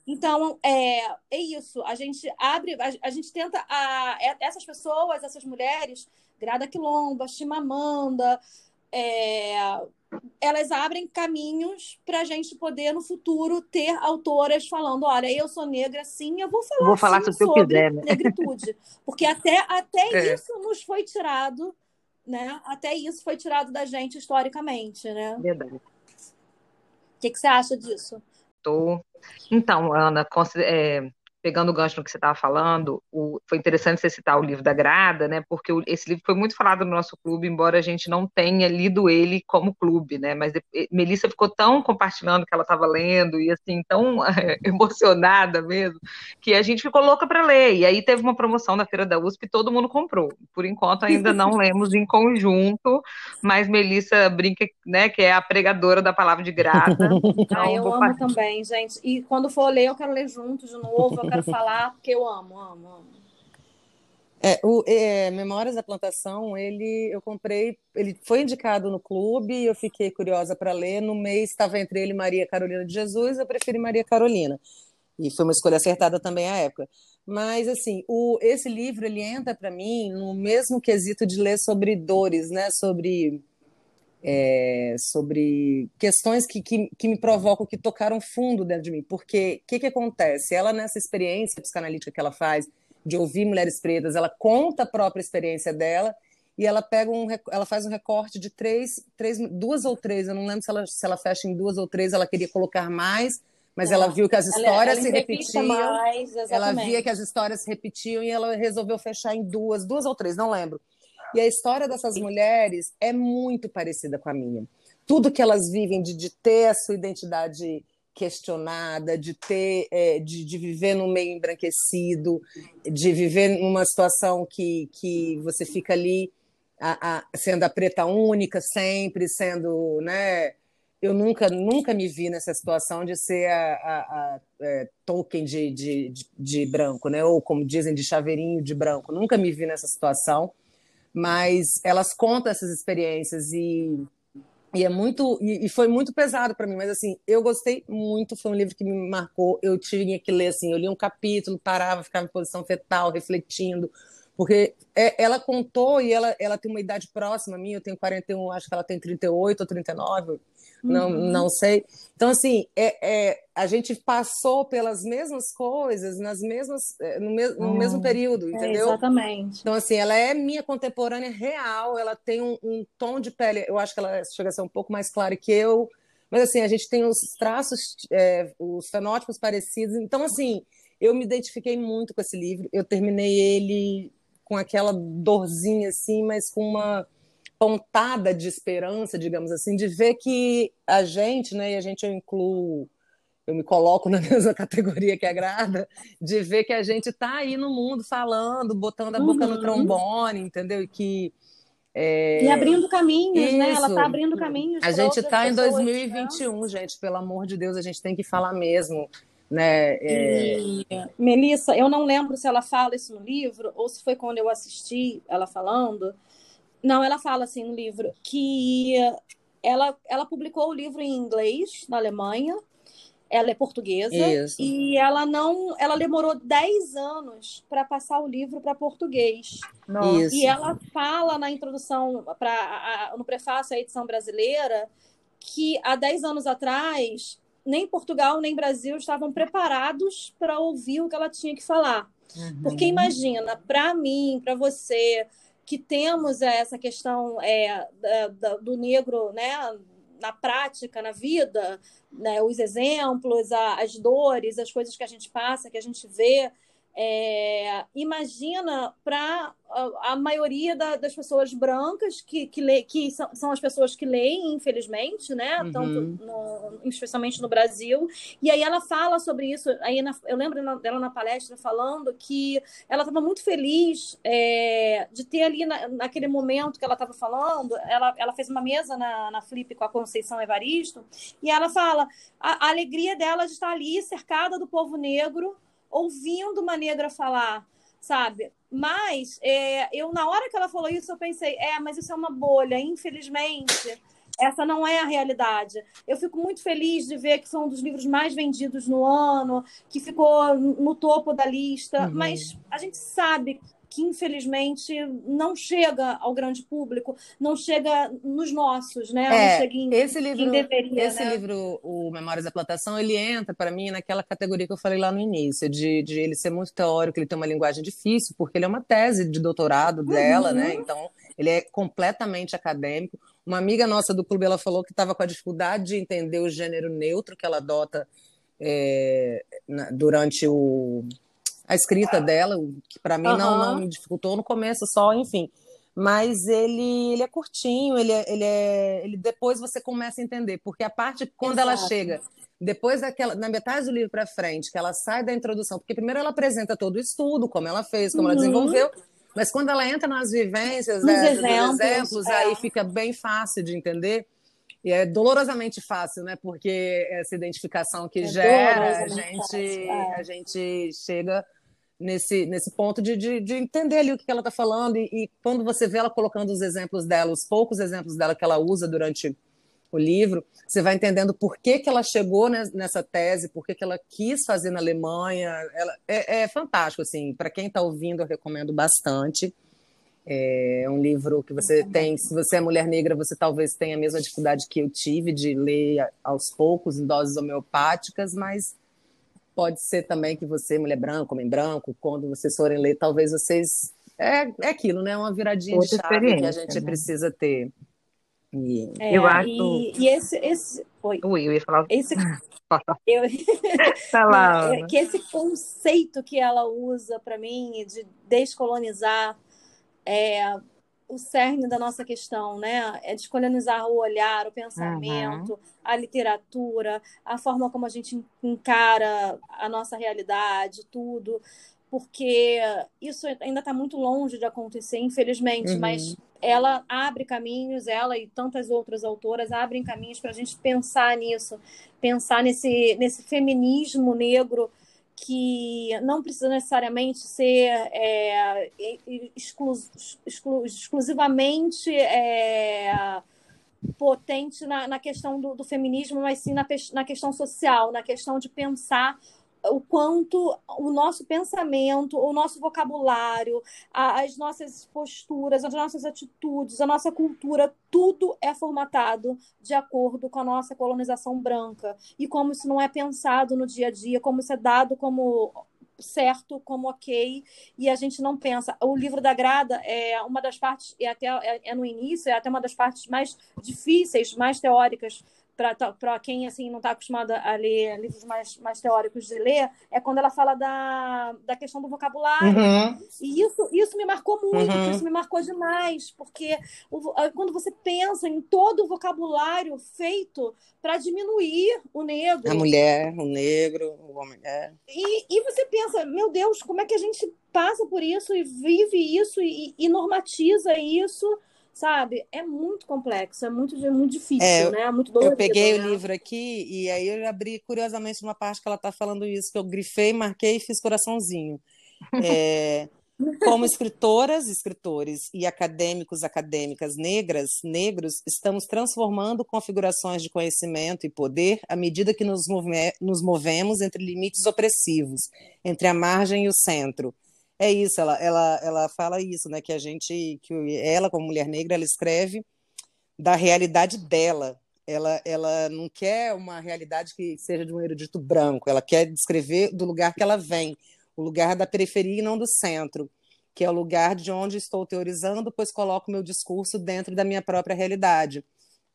Então, é, é isso. A gente abre, a, a gente tenta. A, é, essas pessoas, essas mulheres, Grada Quilomba, Chimamanda, é, elas abrem caminhos para a gente poder, no futuro, ter autoras falando: olha, eu sou negra, sim, eu vou falar, vou falar sim, sobre quiser, né? negritude. Porque até, até é. isso nos foi tirado né? Até isso foi tirado da gente historicamente, né? Verdade. O que, que você acha disso? Tô. Então, Ana, é, pegando o gancho no que você estava falando, o, foi interessante você citar o livro da Grada, né? Porque o, esse livro foi muito falado no nosso clube, embora a gente não tenha lido ele como clube, né? Mas de, Melissa ficou tão compartilhando que ela estava lendo e assim tão é, emocionada mesmo, que a gente ficou louca para ler. E aí teve uma promoção na feira da USP e todo mundo comprou. Por enquanto ainda não lemos em conjunto, mas Melissa brinca, né? Que é a pregadora da palavra de Grada. Então, ah, eu amo também, gente. E quando for ler, eu quero ler junto de novo quero falar porque eu amo, amo, amo. É, o é, Memórias da Plantação, ele eu comprei, ele foi indicado no clube e eu fiquei curiosa para ler. No mês estava entre ele e Maria Carolina de Jesus, eu preferi Maria Carolina. E foi uma escolha acertada também à época. Mas, assim, o, esse livro, ele entra para mim no mesmo quesito de ler sobre dores, né? Sobre, é, sobre questões que, que, que, me provocam, que tocaram fundo dentro de mim. Porque o que, que acontece? Ela, nessa experiência psicanalítica que ela faz, de ouvir mulheres pretas, ela conta a própria experiência dela e ela pega um, ela faz um recorte de três, três, duas ou três, eu não lembro se ela, se ela fecha em duas ou três, ela queria colocar mais, mas ela viu que as histórias ela, ela se repetiam. Mais, ela via que as histórias se repetiam e ela resolveu fechar em duas, duas ou três, não lembro. E a história dessas mulheres é muito parecida com a minha. Tudo que elas vivem de, de ter a sua identidade questionada, de ter, é, de, de, viver num meio embranquecido, de viver numa situação que, que você fica ali a, a, sendo a preta única sempre, sendo, né? Eu nunca, nunca me vi nessa situação de ser a, a, é, Tolkien de, de, de, de, branco, né? Ou como dizem, de chaveirinho de branco. Nunca me vi nessa situação, mas elas contam essas experiências e e é muito e, foi muito pesado para mim, mas assim eu gostei muito. Foi um livro que me marcou. Eu tinha que ler assim, eu li um capítulo, parava, ficava em posição fetal, refletindo, porque é, ela contou e ela, ela tem uma idade próxima a mim, eu tenho 41, acho que ela tem 38 ou 39, uhum. não, não sei. Então, assim, é, é, a gente passou pelas mesmas coisas nas mesmas, é, no, me, no mesmo período, é, entendeu? exatamente. Então, assim, ela é minha contemporânea real, ela tem um, um tom de pele, eu acho que ela chega a ser um pouco mais clara que eu, mas, assim, a gente tem os traços, é, os fenótipos parecidos. Então, assim, eu me identifiquei muito com esse livro. Eu terminei ele com aquela dorzinha assim, mas com uma pontada de esperança, digamos assim, de ver que a gente, né, e a gente eu incluo, eu me coloco na mesma categoria que agrada, de ver que a gente está aí no mundo falando, botando a boca uhum. no trombone, entendeu? E que é... E abrindo caminhos, Isso. né? Ela está abrindo caminhos. A gente está em 2021, né? gente, pelo amor de Deus, a gente tem que falar mesmo né? É... E, Melissa, eu não lembro se ela fala isso no livro ou se foi quando eu assisti ela falando. Não, ela fala assim no livro que ela, ela publicou o livro em inglês na Alemanha. Ela é portuguesa isso. e ela não, ela demorou 10 anos para passar o livro para português. Nossa. E ela fala na introdução para no prefácio à edição brasileira que há 10 anos atrás nem Portugal nem Brasil estavam preparados para ouvir o que ela tinha que falar. Uhum. Porque imagina, para mim, para você, que temos essa questão é, da, do negro, né, na prática, na vida, né, os exemplos, a, as dores, as coisas que a gente passa, que a gente vê, é, imagina para a, a, maioria da, das pessoas brancas que, que, lê, que são, são, as pessoas que leem, infelizmente, né? Uhum. Tanto no, especialmente no Brasil. E aí ela fala sobre isso. Aí na, eu lembro dela na palestra falando que ela estava muito feliz é, de ter ali na, naquele momento que ela estava falando. Ela, ela fez uma mesa na, na Flip com a Conceição Evaristo e ela fala a, a alegria dela de estar ali cercada do povo negro ouvindo uma negra falar, sabe? Mas é, eu, na hora que ela falou isso, eu pensei, é, mas isso é uma bolha, infelizmente. Essa não é a realidade. Eu fico muito feliz de ver que foi um dos livros mais vendidos no ano, que ficou no topo da lista, uhum. mas a gente sabe que infelizmente não chega ao grande público, não chega nos nossos, né? É, em, esse livro, deveria, esse né? livro, o Memórias da Plantação, ele entra para mim naquela categoria que eu falei lá no início, de, de ele ser muito teórico, ele tem uma linguagem difícil, porque ele é uma tese de doutorado dela, né? uhum. né? Então ele é completamente acadêmico. Uma amiga nossa do clube ela falou que estava com a dificuldade de entender o gênero neutro que ela adota é, na, durante o a escrita dela, que para mim uhum. não, não me dificultou no começo, só, enfim. Mas ele, ele é curtinho, ele é, ele é. Ele depois você começa a entender, porque a parte quando Exato. ela chega, depois daquela, na metade do livro para frente, que ela sai da introdução, porque primeiro ela apresenta todo o estudo, como ela fez, como uhum. ela desenvolveu, mas quando ela entra nas vivências, né, exemplos, exemplos é. aí fica bem fácil de entender. E é dolorosamente fácil, né? Porque essa identificação que é gera, a gente, é. a gente chega nesse, nesse ponto de, de, de, entender ali o que ela está falando e, e, quando você vê ela colocando os exemplos dela, os poucos exemplos dela que ela usa durante o livro, você vai entendendo por que, que ela chegou nessa tese, por que, que ela quis fazer na Alemanha. Ela, é, é fantástico, assim, para quem está ouvindo, eu recomendo bastante. É um livro que você tem, se você é mulher negra, você talvez tenha a mesma dificuldade que eu tive de ler aos poucos, em doses homeopáticas, mas pode ser também que você, mulher branca, homem branco, quando vocês forem ler, talvez vocês. É, é aquilo, né? Uma viradinha Outra de chave que a gente né? precisa ter. E... É, eu acho. E, e esse, esse. Oi. Ui, eu ia falar. Esse... eu... tá lá, é, que esse conceito que ela usa para mim de descolonizar é o cerne da nossa questão, né? É descolonizar o olhar, o pensamento, uhum. a literatura, a forma como a gente encara a nossa realidade, tudo porque isso ainda está muito longe de acontecer, infelizmente, uhum. mas ela abre caminhos, ela e tantas outras autoras abrem caminhos para a gente pensar nisso, pensar nesse, nesse feminismo negro que não precisa necessariamente ser é, exclu, exclu, exclusivamente é, potente na, na questão do, do, feminismo, mas sim na, na questão social, na questão de pensar o quanto o nosso pensamento, o nosso vocabulário, as nossas posturas, as nossas atitudes, a nossa cultura, tudo é formatado de acordo com a nossa colonização branca. E como isso não é pensado no dia a dia, como isso é dado como certo, como ok, e a gente não pensa. O livro da Grada é uma das partes, é até é, é no início, é até uma das partes mais difíceis, mais teóricas para quem assim não está acostumado a ler livros mais, mais teóricos de ler, é quando ela fala da, da questão do vocabulário. Uhum. E isso, isso me marcou muito, uhum. isso me marcou demais, porque o, quando você pensa em todo o vocabulário feito para diminuir o negro. A mulher, o negro, o homem. É. E, e você pensa, meu Deus, como é que a gente passa por isso e vive isso e, e normatiza isso? Sabe? É muito complexo, é muito, muito difícil, é, né? Muito dolorido. Eu peguei né? o livro aqui e aí eu abri curiosamente uma parte que ela está falando isso, que eu grifei, marquei e fiz coraçãozinho. É, como escritoras, escritores e acadêmicos, acadêmicas negras, negros, estamos transformando configurações de conhecimento e poder à medida que nos, move nos movemos entre limites opressivos, entre a margem e o centro é isso, ela, ela, ela fala isso, né? Que a gente, que ela, como mulher negra, ela escreve da realidade dela. Ela, ela não quer uma realidade que seja de um erudito branco, ela quer descrever do lugar que ela vem, o lugar da periferia e não do centro, que é o lugar de onde estou teorizando, pois coloco meu discurso dentro da minha própria realidade.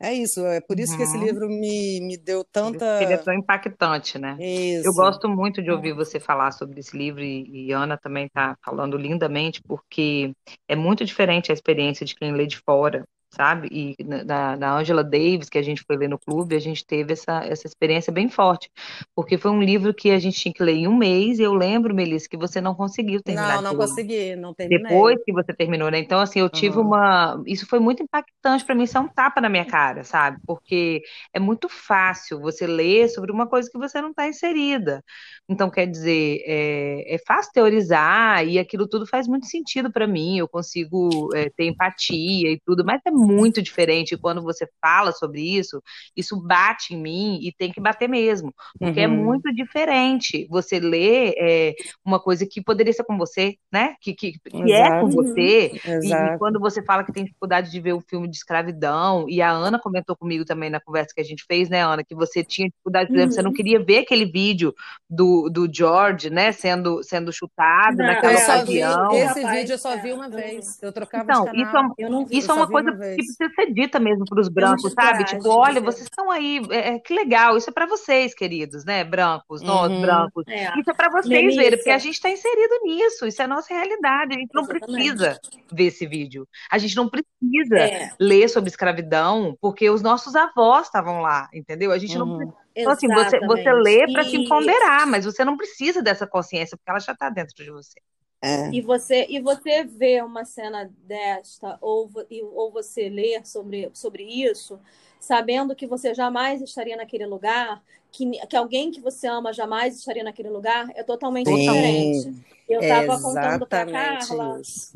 É isso, é por isso uhum. que esse uhum. livro me, me deu tanta. Ele é tão impactante, né? Isso. Eu gosto muito de ouvir você falar sobre esse livro, e, e Ana também está falando lindamente, porque é muito diferente a experiência de quem lê de fora sabe? E da, da Angela Davis, que a gente foi ler no clube, a gente teve essa, essa experiência bem forte, porque foi um livro que a gente tinha que ler em um mês, e eu lembro, Melissa, que você não conseguiu terminar. Não, não consegui, não terminei. Depois que você terminou, né? Então, assim, eu tive uhum. uma... Isso foi muito impactante para mim, isso é um tapa na minha cara, sabe? Porque é muito fácil você ler sobre uma coisa que você não está inserida. Então, quer dizer, é, é, fácil teorizar, e aquilo tudo faz muito sentido para mim, eu consigo é, ter empatia e tudo, mas é muito diferente. Quando você fala sobre isso, isso bate em mim e tem que bater mesmo, porque é uhum. é muito diferente você ler é, uma coisa que poderia ser com você, né? Que, que, que é com você. E, e, quando você fala que tem dificuldade de ver um filme de escravidão, e a Ana comentou comigo também na conversa que a gente fez, né, Ana, que você tinha dificuldade, por exemplo, uhum. você não uhum. queria ver aquele vídeo do, do George, né, sendo, sendo chutado não, naquela ocasião. Vi, esse vídeo eu só vi uma vez. Eu trocava então, de canal. Isso é, vi, isso é uma coisa que precisa ser dita mesmo para os brancos, sabe? Tipo, olha, vocês estão aí, é, é, que legal, isso é para vocês, queridos, né? Brancos, nós uhum. brancos. É. Isso é para vocês verem, porque a gente está inserido nisso, isso é a nossa realidade, a gente não Exatamente. precisa ver esse vídeo. A gente não precisa é. ler sobre escravidão, porque os nossos avós estavam lá, entendeu? A gente uhum. não precisa. Então, assim, você, você lê para se empoderar, mas você não precisa dessa consciência, porque ela já está dentro de você. É. E você e você vê uma cena desta ou, ou você lê sobre, sobre isso, sabendo que você jamais estaria naquele lugar, que, que alguém que você ama jamais estaria naquele lugar, é totalmente Sim, diferente. Eu estava contando para Carla. Isso.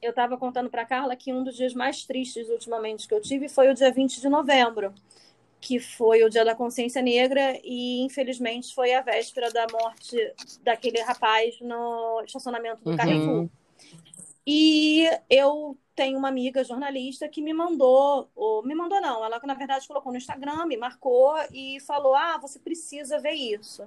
eu estava contando para Carla que um dos dias mais tristes ultimamente que eu tive foi o dia 20 de novembro, que foi o Dia da Consciência Negra e infelizmente foi a véspera da morte daquele rapaz no estacionamento do uhum. Carrefour. E eu tenho uma amiga jornalista que me mandou, ou me mandou não, ela na verdade colocou no Instagram, me marcou e falou: "Ah, você precisa ver isso".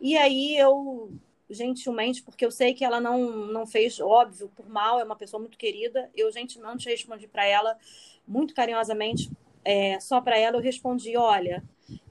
E aí eu gentilmente, porque eu sei que ela não não fez, óbvio, por mal, é uma pessoa muito querida, eu gentilmente respondi para ela muito carinhosamente, é, só para ela eu respondi: "Olha,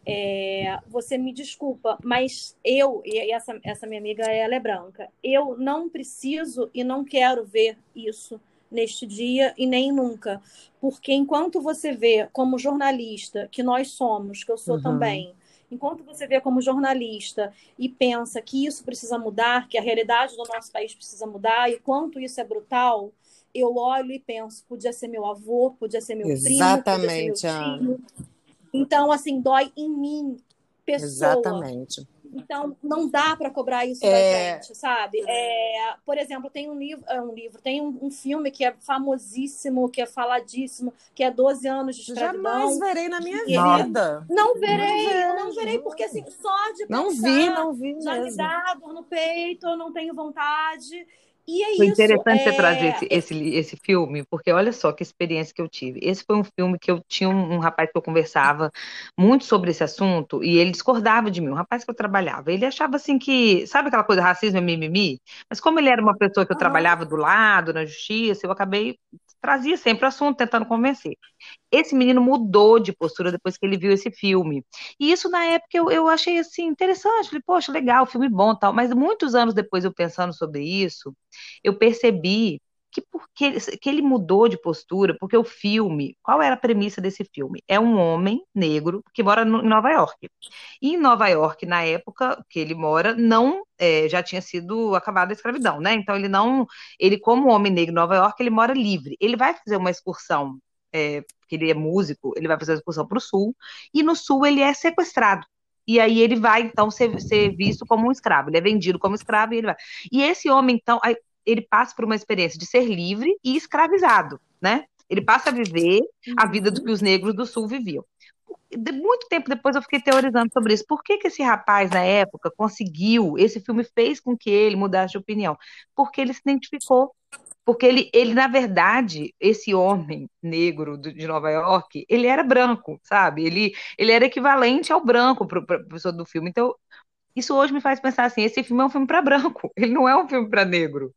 é, você me desculpa, mas eu, e essa, essa minha amiga ela é branca, eu não preciso e não quero ver isso neste dia e nem nunca. Porque enquanto você vê como jornalista, que nós somos, que eu sou uhum. também, enquanto você vê como jornalista e pensa que isso precisa mudar, que a realidade do nosso país precisa mudar, e quanto isso é brutal, eu olho e penso, podia ser meu avô, podia ser meu Exatamente, primo, podia ser meu tio. Então, assim, dói em mim, pessoa. Exatamente. Então, não dá para cobrar isso é... da gente, sabe? É, por exemplo, tem um livro, é, um livro tem um, um, filme que é famosíssimo, que é faladíssimo, que é 12 anos de escravidão. Jamais verei na minha vida. Não verei, não, não verei, porque assim, só de Não vi, não vi já mesmo. me dá dor no peito, eu não tenho vontade. E é foi isso. interessante é... você trazer esse, esse, esse filme, porque olha só que experiência que eu tive. Esse foi um filme que eu tinha um, um, rapaz que eu conversava muito sobre esse assunto e ele discordava de mim, um rapaz que eu trabalhava. Ele achava assim que, sabe aquela coisa, racismo é mimimi? Mas como ele era uma pessoa que eu trabalhava do lado, na justiça, eu acabei trazia sempre o assunto, tentando convencer. Esse menino mudou de postura depois que ele viu esse filme. E isso, na época, eu, eu achei assim, interessante. Falei, poxa, legal, filme bom tal. Mas muitos anos depois, eu pensando sobre isso, eu percebi que porque que ele mudou de postura, porque o filme, qual era a premissa desse filme? É um homem negro que mora no, em Nova York. E em Nova York, na época que ele mora, não é, já tinha sido acabada a escravidão, né? Então ele não, ele como homem negro em Nova York, ele mora livre. Ele vai fazer uma excursão, é, porque ele é músico, ele vai fazer uma excursão para o sul, e no sul ele é sequestrado e aí ele vai então ser, ser, visto como um escravo, ele é vendido como escravo e ele vai. E esse homem então, ele passa por uma experiência de ser livre e escravizado, né? Ele passa a viver a vida do que os negros do sul viviam. Muito tempo depois eu fiquei teorizando sobre isso. Por que, que esse rapaz, na época, conseguiu, esse filme fez com que ele mudasse de opinião? Porque ele se identificou. Porque ele, ele na verdade, esse homem negro de Nova York, ele era branco, sabe? Ele, ele era equivalente ao branco para o pessoa do filme. Então, isso hoje me faz pensar assim: esse filme é um filme para branco, ele não é um filme para negro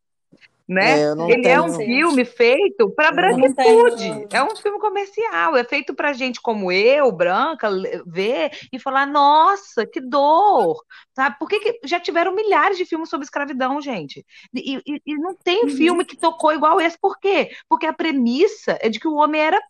né? É, Ele tenho... é um filme feito para branquitude. É um filme comercial, é feito para gente como eu, branca, ver e falar: nossa, que dor, sabe? Porque que já tiveram milhares de filmes sobre escravidão, gente. E, e, e não tem uhum. filme que tocou igual esse. Por quê? Porque a premissa é de que o homem era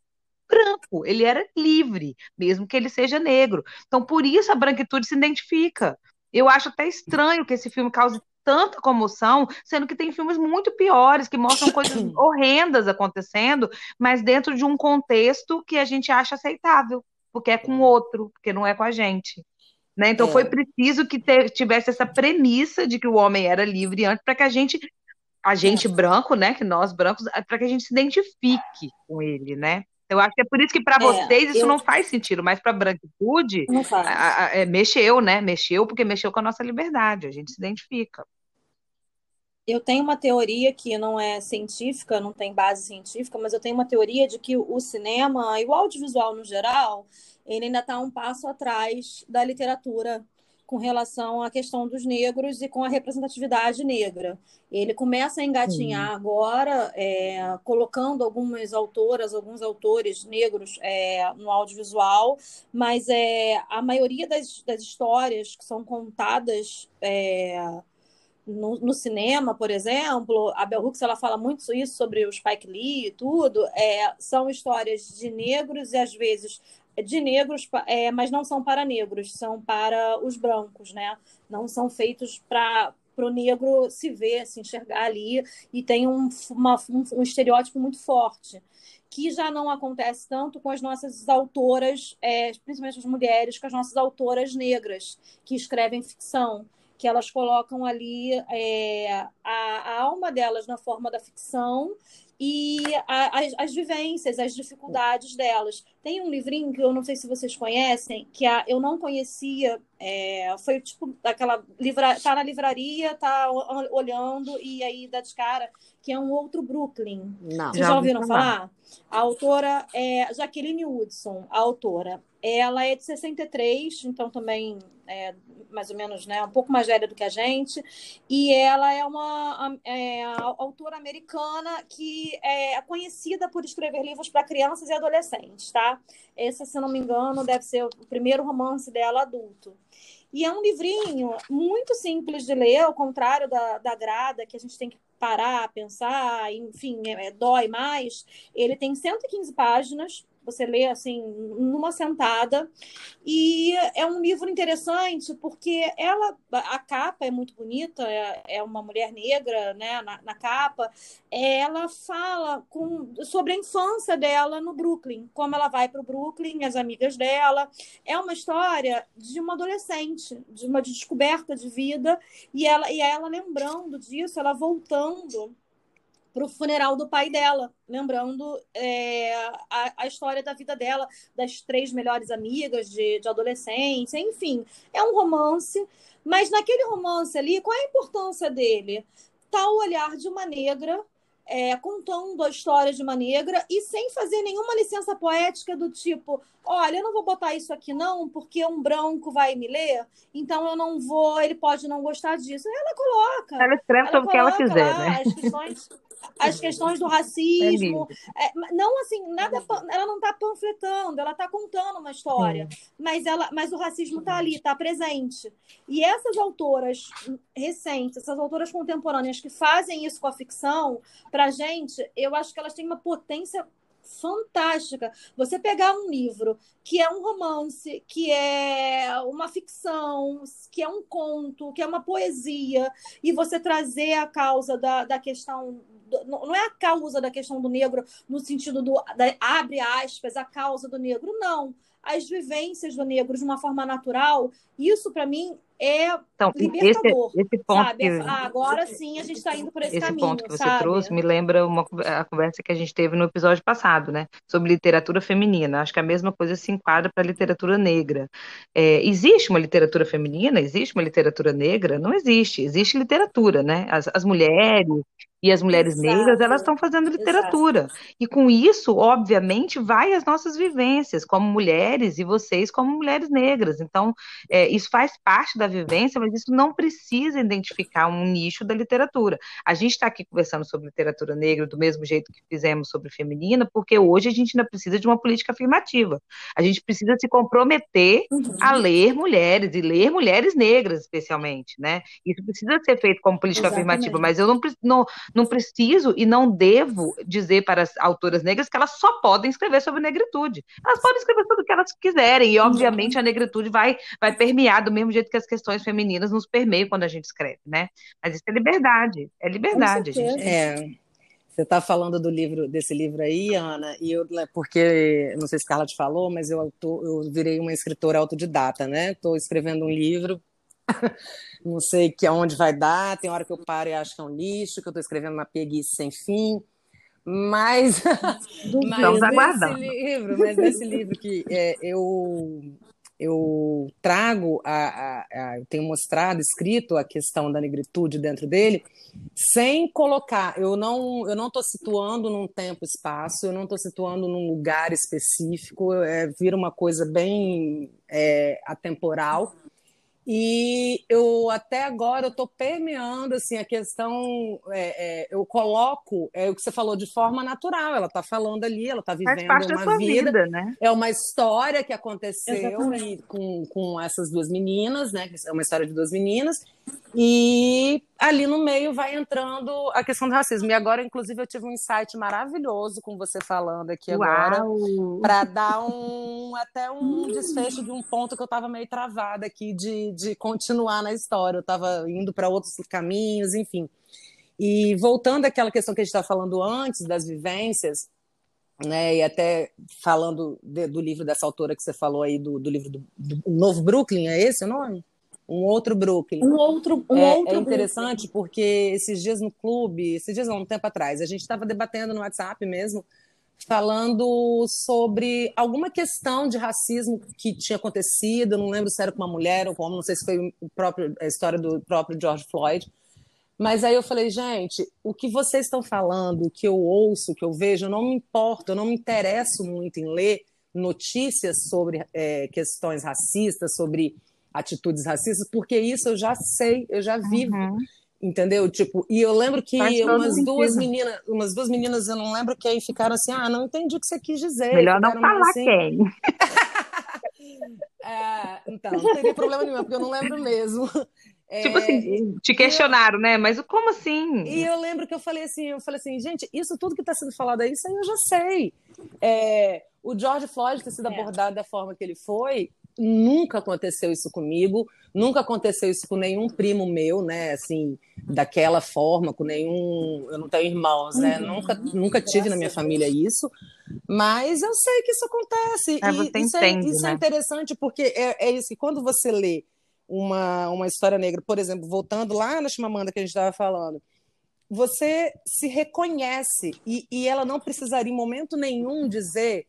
branco, ele era livre, mesmo que ele seja negro. Então, por isso a branquitude se identifica. Eu acho até estranho que esse filme cause tanta comoção, sendo que tem filmes muito piores que mostram coisas horrendas acontecendo, mas dentro de um contexto que a gente acha aceitável, porque é com o outro, porque não é com a gente. Né? Então é. foi preciso que tivesse essa premissa de que o homem era livre antes para que a gente a gente é. branco, né, que nós brancos, para que a gente se identifique com ele, né? Eu acho que é por isso que para é, vocês isso eu... não faz sentido, mas para a branquitude a, a, é, mexeu, né? Mexeu porque mexeu com a nossa liberdade, a gente se identifica eu tenho uma teoria que não é científica, não tem base científica, mas eu tenho uma teoria de que o cinema e o audiovisual no geral, ele ainda está um passo atrás da literatura com relação à questão dos negros e com a representatividade negra. Ele começa a engatinhar uhum. agora, é, colocando algumas autoras, alguns autores negros é, no audiovisual, mas é, a maioria das, das histórias que são contadas é, no, no, cinema, por exemplo, a Bell Hooks ela fala muito isso sobre o Spike Lee e tudo, é, são histórias de negros e às vezes de negros, é, mas não são para negros, são para os brancos, né? Não são feitos para para o negro se ver, se enxergar ali, e tem um, uma, um, um, estereótipo muito forte, que já não acontece tanto com as nossas autoras, é, principalmente as mulheres, com as nossas autoras negras, que escrevem ficção que elas colocam ali é, a, a, alma delas na forma da ficção e a, as, as, vivências, as dificuldades delas. Tem um livrinho que eu não sei se vocês conhecem, que a, eu não conhecia, é, foi tipo aquela livra, tá na livraria, tá olhando e aí dá de cara, que é um outro Brooklyn. Não. Vocês já, ouviram falar? falar? A autora é Jacqueline Woodson, a autora. Ela é de 63, então também é mais ou menos né, um pouco mais velha do que a gente. E ela é uma é, autora americana que é conhecida por escrever livros para crianças e adolescentes, tá? Esse, se não me engano, deve ser o primeiro romance dela adulto. E é um livrinho muito simples de ler, ao contrário da, da Grada, que a gente tem que parar, pensar, enfim, é, é, dói mais. Ele tem 115 páginas, você lê assim numa sentada. E é um livro interessante porque ela a capa é muito bonita é, é uma mulher negra né na, na capa. Ela fala com, sobre a infância dela no Brooklyn como ela vai para o Brooklyn as amigas dela. É uma história de uma adolescente de uma descoberta de vida e ela e ela lembrando disso ela voltando para o funeral do pai dela, lembrando é, a, a, história da vida dela, das três melhores amigas de, de adolescência, enfim. É um romance, mas naquele romance ali, qual é a importância dele? Tá o olhar de uma negra é, contando a história de uma negra e sem fazer nenhuma licença poética do tipo, olha, eu não vou botar isso aqui não, porque um branco vai me ler, então eu não vou, ele pode não gostar disso. Ela coloca. Ela escreve sobre o que ela quiser, né? As questões, as questões do racismo. É é, não assim, nada. Ela não está panfletando, ela está contando uma história. Mas, ela, mas o racismo está ali, está presente. E essas autoras recentes, essas autoras contemporâneas que fazem isso com a ficção, para gente, eu acho que elas têm uma potência fantástica. Você pegar um livro que é um romance, que é uma ficção, que é um conto, que é uma poesia, e você trazer a causa da, da questão não é a causa da questão do negro no sentido do da, abre aspas a causa do negro não. As vivências do negro de uma forma natural isso para mim é então, libertador, esse, esse ponto sabe? Que, agora sim a gente está indo por esse, esse caminho. ponto que você sabe? trouxe me lembra uma a conversa que a gente teve no episódio passado, né? Sobre literatura feminina. Acho que a mesma coisa se enquadra para a literatura negra. É, existe uma literatura feminina? Existe uma literatura negra? Não existe. Existe literatura, né? As, as mulheres e as mulheres Exato. negras, elas estão fazendo literatura. Exato. E com isso, obviamente, vai as nossas vivências como mulheres e vocês como mulheres negras. Então, é, isso faz parte da vivência, mas isso não precisa identificar um nicho da literatura. A gente está aqui conversando sobre literatura negra do mesmo jeito que fizemos sobre feminina, porque hoje a gente ainda precisa de uma política afirmativa. A gente precisa se comprometer uhum. a ler mulheres e ler mulheres negras, especialmente, né? Isso precisa ser feito como política Exatamente. afirmativa, mas eu não, não, não preciso e não devo dizer para as autoras negras que elas só podem escrever sobre negritude. Elas podem escrever tudo o que elas quiserem, e obviamente a negritude vai, vai permear do mesmo jeito que as questões femininas nos permeiam quando a gente escreve, né? Mas isso é liberdade, é liberdade. Gente. É. Você está falando do livro, desse livro aí, Ana, e eu, né, porque não sei se Carla te falou, mas eu, tô, eu virei uma escritora autodidata, né? Estou escrevendo um livro não sei que aonde vai dar, tem hora que eu paro e acho que é um lixo, que eu estou escrevendo uma preguiça sem fim. Mas, mas nesse livro, mas nesse livro que é, eu eu trago a, a, a, eu tenho mostrado, escrito a questão da negritude dentro dele, sem colocar, eu não eu não estou situando num tempo espaço, eu não estou situando num lugar específico, é, vira uma coisa bem é, atemporal e eu até agora estou permeando assim a questão, é, é, eu coloco é o que você falou de forma natural. Ela está falando ali, ela está vivendo uma vida, vida, né? É uma história que aconteceu e, com, com essas duas meninas, né? É uma história de duas meninas e ali no meio vai entrando a questão do racismo. E agora, inclusive, eu tive um insight maravilhoso com você falando aqui Uau. agora, para dar um até um desfecho de um ponto que eu estava meio travada aqui de, de continuar na história. Eu estava indo para outros caminhos, enfim. E voltando àquela questão que a gente estava falando antes, das vivências, né, e até falando de, do livro dessa autora que você falou aí, do, do livro do, do Novo Brooklyn, é esse o nome? Um outro Brooklyn. Um outro, um é, outro é interessante Brooklyn. porque esses dias no clube, esses dias há um tempo atrás, a gente estava debatendo no WhatsApp mesmo, falando sobre alguma questão de racismo que tinha acontecido, não lembro se era com uma mulher ou com homem, não sei se foi próprio, a história do próprio George Floyd, mas aí eu falei, gente, o que vocês estão falando, o que eu ouço, o que eu vejo, eu não me importo, eu não me interesso muito em ler notícias sobre é, questões racistas, sobre atitudes racistas, porque isso eu já sei, eu já vivo. Uhum. Entendeu? Tipo, e eu lembro que umas duas meninas, umas duas meninas, eu não lembro quem, ficaram assim: ah, não entendi o que você quis dizer. Melhor não falar assim. quem. é, então, não teria problema nenhum, porque eu não lembro mesmo. Tipo assim, é, te questionaram, eu, né? Mas como assim? E eu lembro que eu falei assim, eu falei assim, gente, isso tudo que está sendo falado aí, isso aí eu já sei. É, o George Floyd ter sido é. abordado da forma que ele foi, nunca aconteceu isso comigo, nunca aconteceu isso com nenhum primo meu, né? Assim, daquela forma, com nenhum. Eu não tenho irmãos, né? Uhum. Nunca, nunca tive na minha família isso, mas eu sei que isso acontece. É, e isso, entende, é, isso né? é interessante, porque é, é isso que quando você lê uma, uma história negra, por exemplo, voltando lá na Chimamanda que a gente estava falando, você se reconhece e, e ela não precisaria em momento nenhum dizer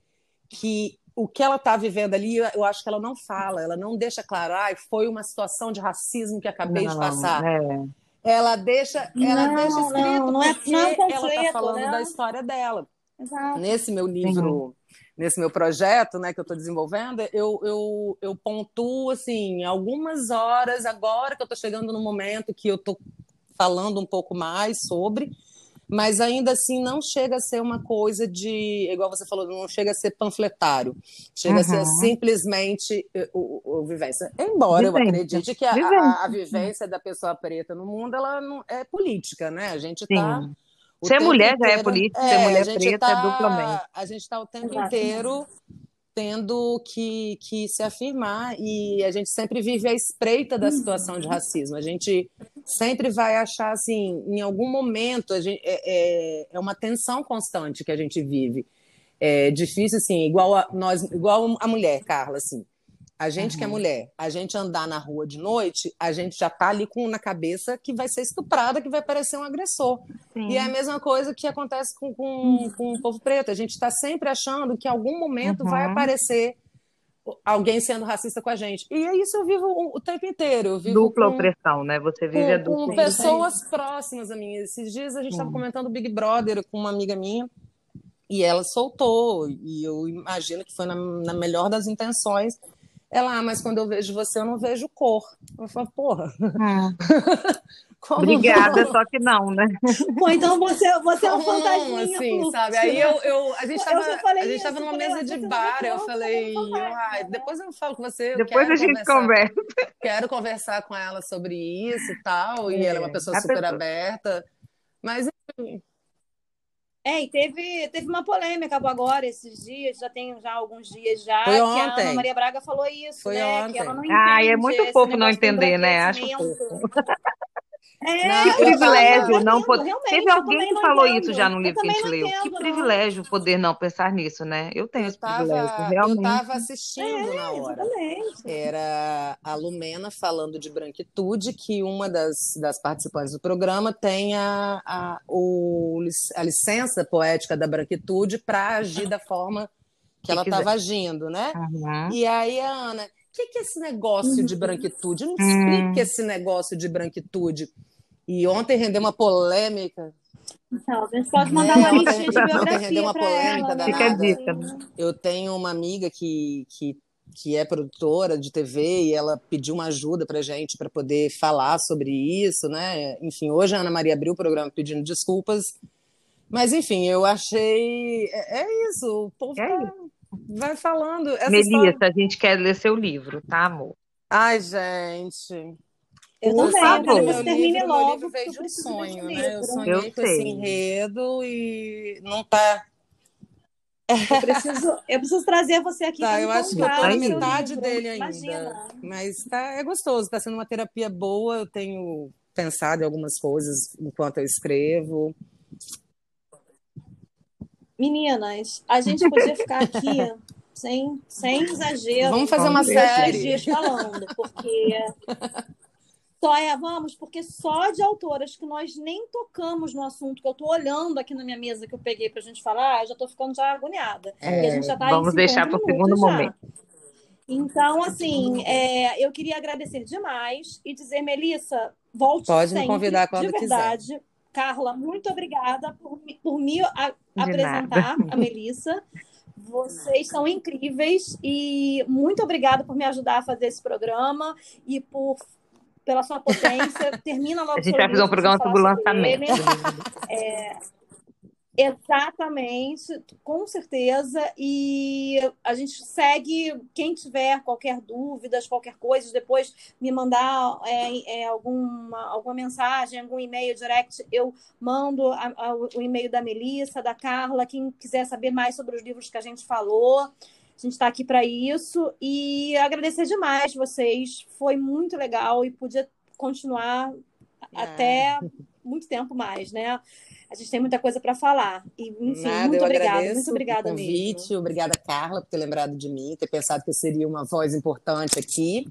que o que ela está vivendo ali, eu acho que ela não fala, ela não deixa claro, ah, foi uma situação de racismo que acabei não, de passar. É. Ela deixa, ela não, deixa escrito não, não é, porque não é ela está falando né? da história dela. Exato. Nesse meu livro, nesse meu projeto, né, que eu estou desenvolvendo, eu, eu, eu pontuo assim algumas horas agora que eu estou chegando no momento que eu estou falando um pouco mais sobre, mas ainda assim não chega a ser uma coisa de, igual você falou, não chega a ser panfletário, chega uhum. a ser simplesmente eh, o, o, o vivência. Embora vivência. eu acredite que a, a, a, vivência da pessoa preta no mundo ela não é política, né? A gente está Ser mulher inteiro, já é política, é, ser mulher preta tá, é duplamente. A gente está o tempo inteiro tendo que, que se afirmar e a gente sempre vive à espreita da situação de racismo. A gente sempre vai achar assim, em algum momento, a gente, é, é, é uma tensão constante que a gente vive. É difícil, assim, igual a nós, igual a mulher, Carla, assim. A gente uhum. que é mulher, a gente andar na rua de noite, a gente já tá ali com na cabeça que vai ser estuprada, que vai parecer um agressor. Sim. E é a mesma coisa que acontece com, com, uhum. com o povo preto. A gente está sempre achando que em algum momento uhum. vai aparecer alguém sendo racista com a gente. E é isso eu vivo o, o tempo inteiro. Eu vivo dupla com, opressão, né? Você vive com, a dupla. Com pessoas próximas a mim. Esses dias a gente estava comentando Big Brother com uma amiga minha e ela soltou. E eu imagino que foi na, na melhor das intenções ela, ah, mas quando eu vejo você, eu não vejo cor. Eu falo, porra. Hum. Obrigada, não? só que não, né? Pô, então você, você é um fantasma. Assim, sabe? Aí eu, eu, a gente estava a gente tava numa mesa de bar, eu falei, ah, depois eu falo com você. Depois a gente conversa. Quero conversar com ela sobre isso e tal. É. E ela é uma pessoa super pessoa. aberta. Mas, enfim. É, e teve, teve uma polêmica agora, esses dias, já tem já alguns dias já, Foi que ontem. a Ana Maria Braga falou isso, Foi né? Ontem. Que ela não ah, é muito fofo não entender, né? Acho fofo. É, não, que privilégio não poder. Teve alguém que falou entendo. isso já no livro que a gente leu. Entendo, que privilégio não. poder não pensar nisso, né? Eu tenho eu esse tava, privilégio, realmente. Eu estava assistindo é, na hora. Exatamente. Era a Lumena falando de branquitude, que uma das, das participantes do programa tem a, a, o, a licença poética da branquitude para agir da forma que, que ela estava agindo, né? Uhum. E aí a Ana, que, que é esse negócio de uhum. branquitude? Não explica hum. esse negócio de branquitude. E ontem rendeu uma polêmica. Então, a gente pode mandar uma lista de biografia rendeu uma polêmica ela, Fica a dica. Né? Eu tenho uma amiga que, que, que é produtora de TV e ela pediu uma ajuda para gente para poder falar sobre isso, né? Enfim, hoje a Ana Maria abriu o programa pedindo desculpas. Mas, enfim, eu achei. É, é isso, o povo é vai, vai falando. Essa Melissa, história... a gente quer ler seu livro, tá, amor? Ai, gente. Eu quero que você termine livro, logo. Meu livro veio de um sonho, né? Eu sonhei eu com esse enredo e não tá. Eu preciso, eu preciso trazer você aqui. Tá, eu acho que eu tô na metade livro. dele ainda. Imagina. Mas tá, é gostoso, tá sendo uma terapia boa. Eu tenho pensado em algumas coisas enquanto eu escrevo. Meninas, a gente podia ficar aqui sem, sem exagero. Vamos fazer uma série. dias falando, porque só é, vamos, porque só de autoras que nós nem tocamos no assunto, que eu estou olhando aqui na minha mesa que eu peguei para a gente falar, eu já estou ficando já agoniada. É, já tá vamos deixar para o segundo já. momento. Então, assim, é, eu queria agradecer demais e dizer, Melissa, volte Pode sempre, me convidar quando de verdade. quiser. Carla, muito obrigada por, por me apresentar nada. a Melissa. Vocês são incríveis e muito obrigada por me ajudar a fazer esse programa e por pela sua potência. Termina logo. A gente vai fazer um programa sobre o lançamento. É, Exatamente, com certeza. E a gente segue. Quem tiver qualquer dúvida, qualquer coisa, depois me mandar é, é, alguma, alguma mensagem, algum e-mail direct, eu mando a, a, o e-mail da Melissa, da Carla. Quem quiser saber mais sobre os livros que a gente falou, a gente está aqui para isso. E agradecer demais vocês. Foi muito legal e podia continuar é. até muito tempo mais, né? A gente tem muita coisa para falar. E, enfim, Nada, muito obrigada, muito obrigada convite, mesmo. Obrigada, Carla, por ter lembrado de mim, ter pensado que eu seria uma voz importante aqui.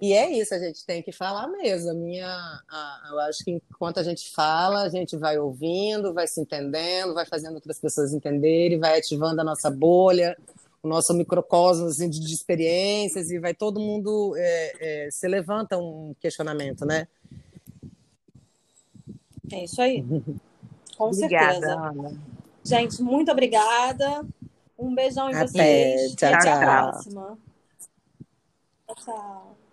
E é isso, a gente tem que falar mesmo. A minha, a, eu acho que enquanto a gente fala, a gente vai ouvindo, vai se entendendo, vai fazendo outras pessoas entenderem, vai ativando a nossa bolha, o nosso microcosmos assim, de, de experiências, e vai todo mundo é, é, se levanta um questionamento, né? É isso aí. Com obrigada, certeza. Ana. Gente, muito obrigada. Um beijão em Até. vocês. Tchau, Até tchau. a próxima. Tchau, tchau.